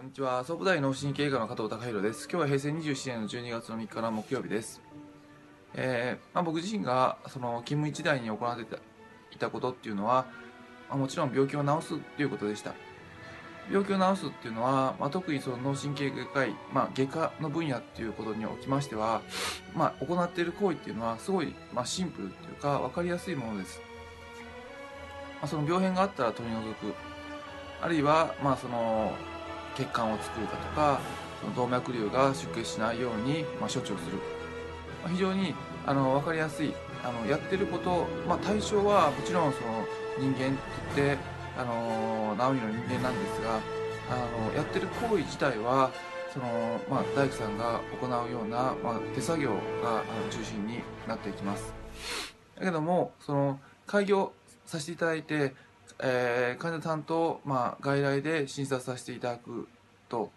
こんにちは。総武大脳神経科の加藤隆弘です。今日は平成27年の12月の3日の木曜日です、えーまあ、僕自身がその勤務一代に行っていたことっていうのは、まあ、もちろん病気を治すっていうことでした。病気を治すっていうのは、まあ、特にその脳神経外科医、まあ、外科の分野っていうことにおきましては、まあ、行っている行為っていうのはすごい、まあ、シンプルっていうか分かりやすいものです、まあ、その病変があったら取り除く。あるいは、まあ、その血管を作るだとかその動脈瘤が出血しないように、まあ、処置をする、まあ、非常にあの分かりやすいあのやってること、まあ、対象はもちろんその人間といってあのナオミの人間なんですがあのやってる行為自体はその、まあ、大工さんが行うような、まあ、手作業が中心になっていきます。だけどもその開業させていただいてえー、患者さんと、まあ、外来で診察させていただくと、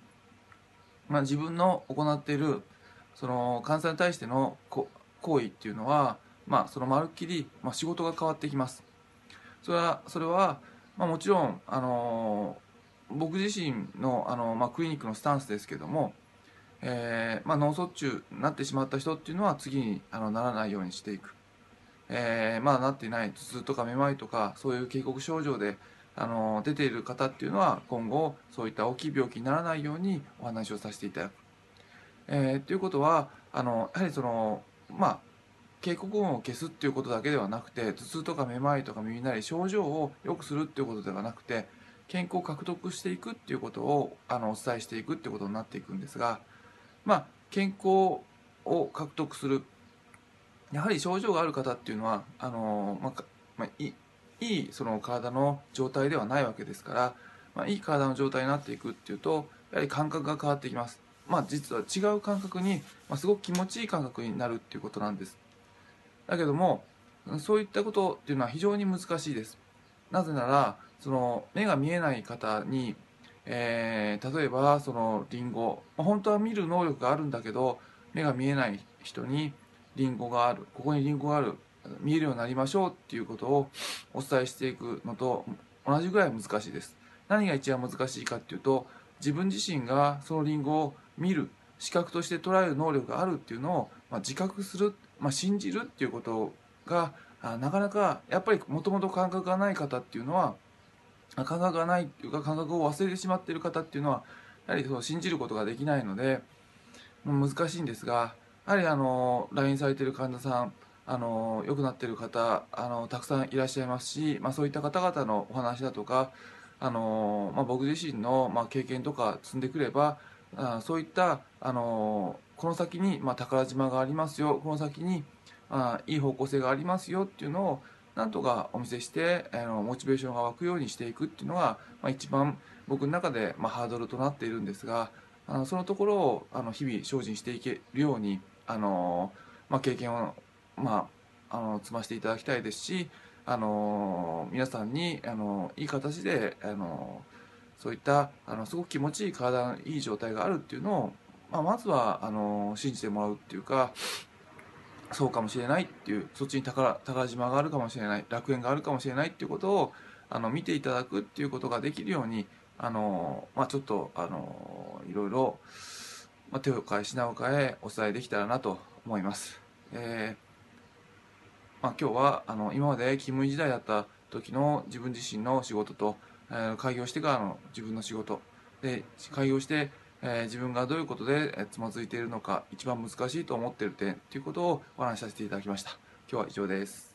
まあ、自分の行っているその患者さんに対しての行為っていうのは、まあ、そのまるっきり、まあ、仕事が変わってきます。それはそれは、まあ、もちろん、あのー、僕自身の、あのー、まあ、クリニックのスタンスですけども、えーまあ、脳卒中になってしまった人っていうのは次にあのならないようにしていく。えー、まだなっていない頭痛とかめまいとかそういう警告症状であの出ている方っていうのは今後そういった大きい病気にならないようにお話をさせていただく。えー、ということはあのやはりそのまあ警告音を消すっていうことだけではなくて頭痛とかめまいとか耳鳴り症状を良くするっていうことではなくて健康を獲得していくっていうことをあのお伝えしていくっていうことになっていくんですがまあ健康を獲得するやはり症状がある方っていうのはあの、まあまあ、いいその体の状態ではないわけですから、まあ、いい体の状態になっていくっていうとやはり感覚が変わってきます。まあ、実は違う感覚に、まあ、すごく気持ちいい感覚になるっていうことなんです。だけどもそういったことっていうのは非常に難しいです。なぜならその目が見えない方に、えー、例えばそのリンゴ、まあ、本当は見る能力があるんだけど目が見えない人にリンゴがあるここにリンゴがある見えるようになりましょうっていうことをお伝えしていくのと同じぐらい難しいです。何が一番難しいかっていうと自分自身がそのリンゴを見る視覚として捉える能力があるっていうのを、まあ、自覚する、まあ、信じるっていうことがなかなかやっぱりもともと感覚がない方っていうのは感覚がないっていうか感覚を忘れてしまっている方っていうのはやはりその信じることができないので難しいんですがやはりあの来院されている患者さんあの良くなっている方あのたくさんいらっしゃいますし、まあ、そういった方々のお話だとかあの、まあ、僕自身の、まあ、経験とか積んでくればあそういったあのこの先に、まあ、宝島がありますよこの先にあいい方向性がありますよっていうのをなんとかお見せしてあのモチベーションが湧くようにしていくっていうのが、まあ、一番僕の中で、まあ、ハードルとなっているんですがあのそのところをあの日々精進していけるようにあの、まあ、経験を、まあ、あの積ませていただきたいですしあの皆さんにあのいい形であのそういったあのすごく気持ちいい体のいい状態があるっていうのを、まあ、まずはあの信じてもらうっていうかそうかもしれないっていうそっちに宝宝島があるかもしれない楽園があるかもしれないっていうことをあの見ていただくっていうことができるようにあの、まあ、ちょっとあのいろいろまあ、手を変え品を変えお伝えできたらなと思います。えー、まあ、今日はあの今まで勤務時代だった時の自分自身の仕事と、えー、開業してからの自分の仕事で開業して、えー、自分がどういうことでつまずいているのか一番難しいと思っている点ということをお話しさせていただきました。今日は以上です。